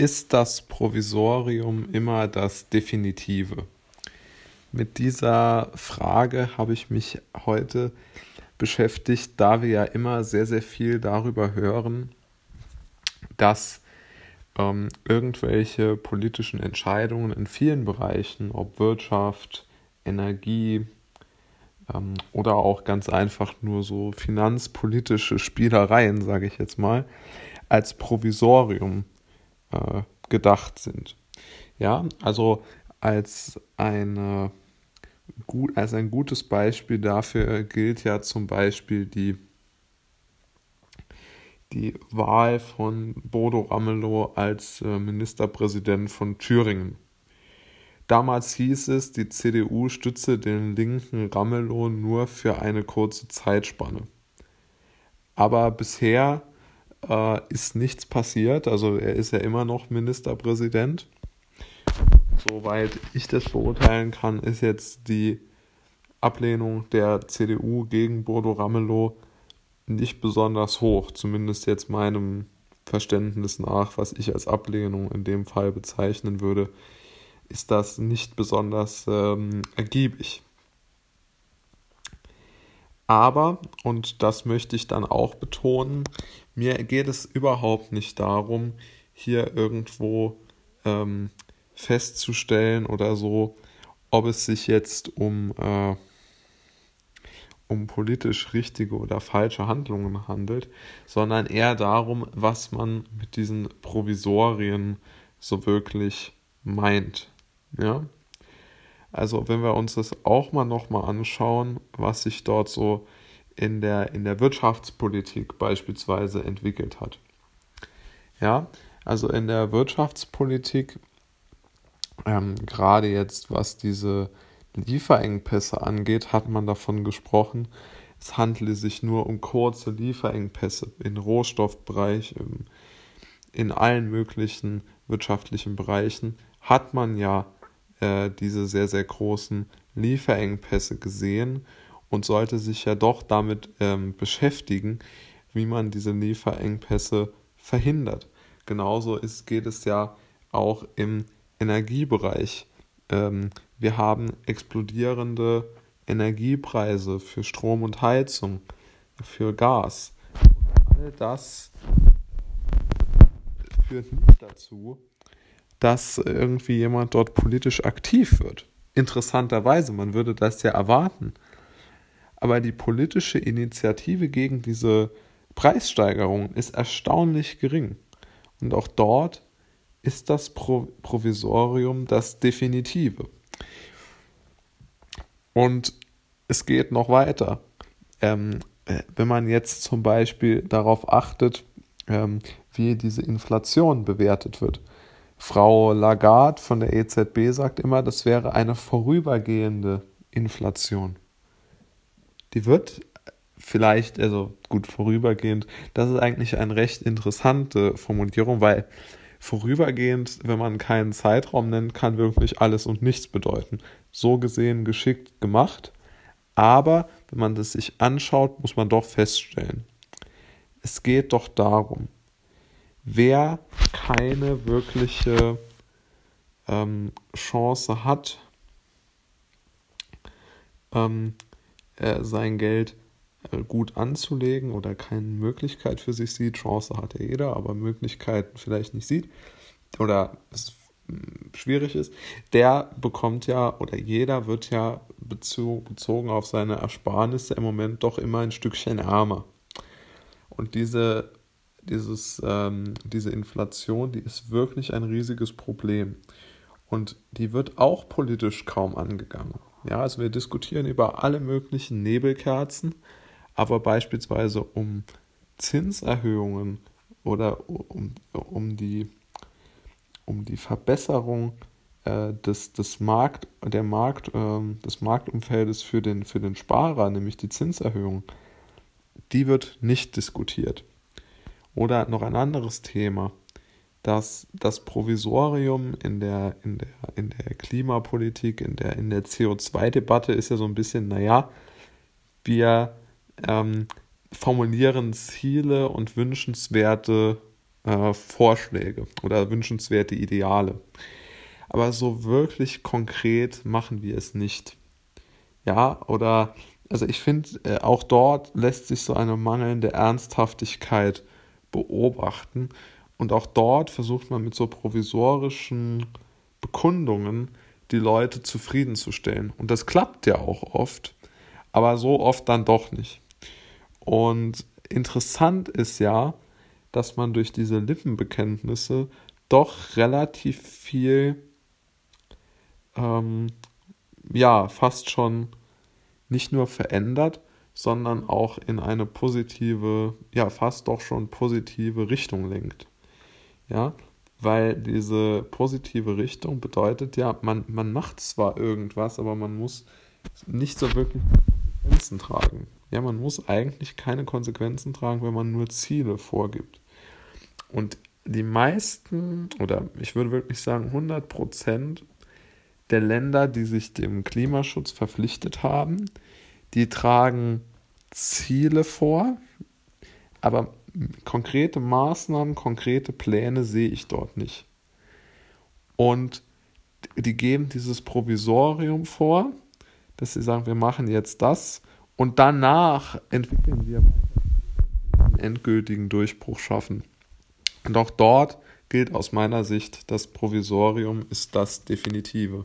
ist das Provisorium immer das Definitive? Mit dieser Frage habe ich mich heute beschäftigt, da wir ja immer sehr, sehr viel darüber hören, dass ähm, irgendwelche politischen Entscheidungen in vielen Bereichen, ob Wirtschaft, Energie ähm, oder auch ganz einfach nur so finanzpolitische Spielereien, sage ich jetzt mal, als Provisorium äh, gedacht sind. Ja, also als eine gut, als ein gutes Beispiel dafür gilt ja zum Beispiel die die Wahl von Bodo Ramelow als äh, Ministerpräsident von Thüringen. Damals hieß es, die CDU stütze den linken Ramelow nur für eine kurze Zeitspanne. Aber bisher äh, ist nichts passiert, also er ist ja immer noch Ministerpräsident. Soweit ich das beurteilen kann, ist jetzt die Ablehnung der CDU gegen Bodo Ramelow nicht besonders hoch, zumindest jetzt meinem Verständnis nach, was ich als Ablehnung in dem Fall bezeichnen würde, ist das nicht besonders ähm, ergiebig. Aber, und das möchte ich dann auch betonen, mir geht es überhaupt nicht darum, hier irgendwo ähm, festzustellen oder so, ob es sich jetzt um äh, um politisch richtige oder falsche Handlungen handelt, sondern eher darum, was man mit diesen Provisorien so wirklich meint. Ja? Also wenn wir uns das auch mal nochmal anschauen, was sich dort so in der, in der Wirtschaftspolitik beispielsweise entwickelt hat. Ja, also in der Wirtschaftspolitik, ähm, gerade jetzt was diese Lieferengpässe angeht, hat man davon gesprochen, es handle sich nur um kurze Lieferengpässe im Rohstoffbereich, in allen möglichen wirtschaftlichen Bereichen hat man ja äh, diese sehr, sehr großen Lieferengpässe gesehen und sollte sich ja doch damit ähm, beschäftigen, wie man diese Lieferengpässe verhindert. Genauso ist, geht es ja auch im Energiebereich. Ähm, wir haben explodierende Energiepreise für Strom und Heizung, für Gas. Und all das führt nicht dazu, dass irgendwie jemand dort politisch aktiv wird. Interessanterweise, man würde das ja erwarten. Aber die politische Initiative gegen diese Preissteigerung ist erstaunlich gering. Und auch dort ist das Provisorium das Definitive. Und es geht noch weiter. Ähm, äh, wenn man jetzt zum Beispiel darauf achtet, ähm, wie diese Inflation bewertet wird. Frau Lagarde von der EZB sagt immer, das wäre eine vorübergehende Inflation. Die wird vielleicht, also gut vorübergehend, das ist eigentlich eine recht interessante Formulierung, weil vorübergehend, wenn man keinen Zeitraum nennt, kann wirklich alles und nichts bedeuten. So gesehen geschickt gemacht, aber wenn man das sich anschaut, muss man doch feststellen, es geht doch darum, wer keine wirkliche ähm, Chance hat, ähm, äh, sein Geld äh, gut anzulegen oder keine Möglichkeit für sich sieht. Chance hat ja jeder, aber Möglichkeiten vielleicht nicht sieht oder es hm, schwierig ist, der bekommt ja oder jeder wird ja bezogen auf seine Ersparnisse im Moment doch immer ein Stückchen ärmer. Und diese, dieses, ähm, diese Inflation, die ist wirklich ein riesiges Problem. Und die wird auch politisch kaum angegangen. Ja, also wir diskutieren über alle möglichen Nebelkerzen, aber beispielsweise um Zinserhöhungen oder um, um, die, um die Verbesserung äh, des, des, Markt, der Markt, äh, des Marktumfeldes für den, für den Sparer, nämlich die Zinserhöhung, die wird nicht diskutiert. Oder noch ein anderes Thema, dass das Provisorium in der, in der, in der Klimapolitik, in der, in der CO2-Debatte ist ja so ein bisschen, naja, wir ähm, formulieren Ziele und wünschenswerte äh, Vorschläge oder wünschenswerte Ideale. Aber so wirklich konkret machen wir es nicht. Ja, oder, also ich finde, äh, auch dort lässt sich so eine mangelnde Ernsthaftigkeit beobachten. Und auch dort versucht man mit so provisorischen Bekundungen die Leute zufriedenzustellen. Und das klappt ja auch oft, aber so oft dann doch nicht. Und interessant ist ja, dass man durch diese Lippenbekenntnisse doch relativ viel, ähm, ja, fast schon nicht nur verändert, sondern auch in eine positive, ja, fast doch schon positive Richtung lenkt. Ja, weil diese positive Richtung bedeutet ja, man, man macht zwar irgendwas, aber man muss nicht so wirklich Konsequenzen tragen. Ja, man muss eigentlich keine Konsequenzen tragen, wenn man nur Ziele vorgibt. Und die meisten, oder ich würde wirklich sagen 100 Prozent der Länder, die sich dem Klimaschutz verpflichtet haben, die tragen Ziele vor, aber konkrete Maßnahmen, konkrete Pläne sehe ich dort nicht. Und die geben dieses Provisorium vor, dass sie sagen, wir machen jetzt das und danach entwickeln wir einen endgültigen Durchbruch schaffen. Und auch dort gilt aus meiner Sicht, das Provisorium ist das Definitive.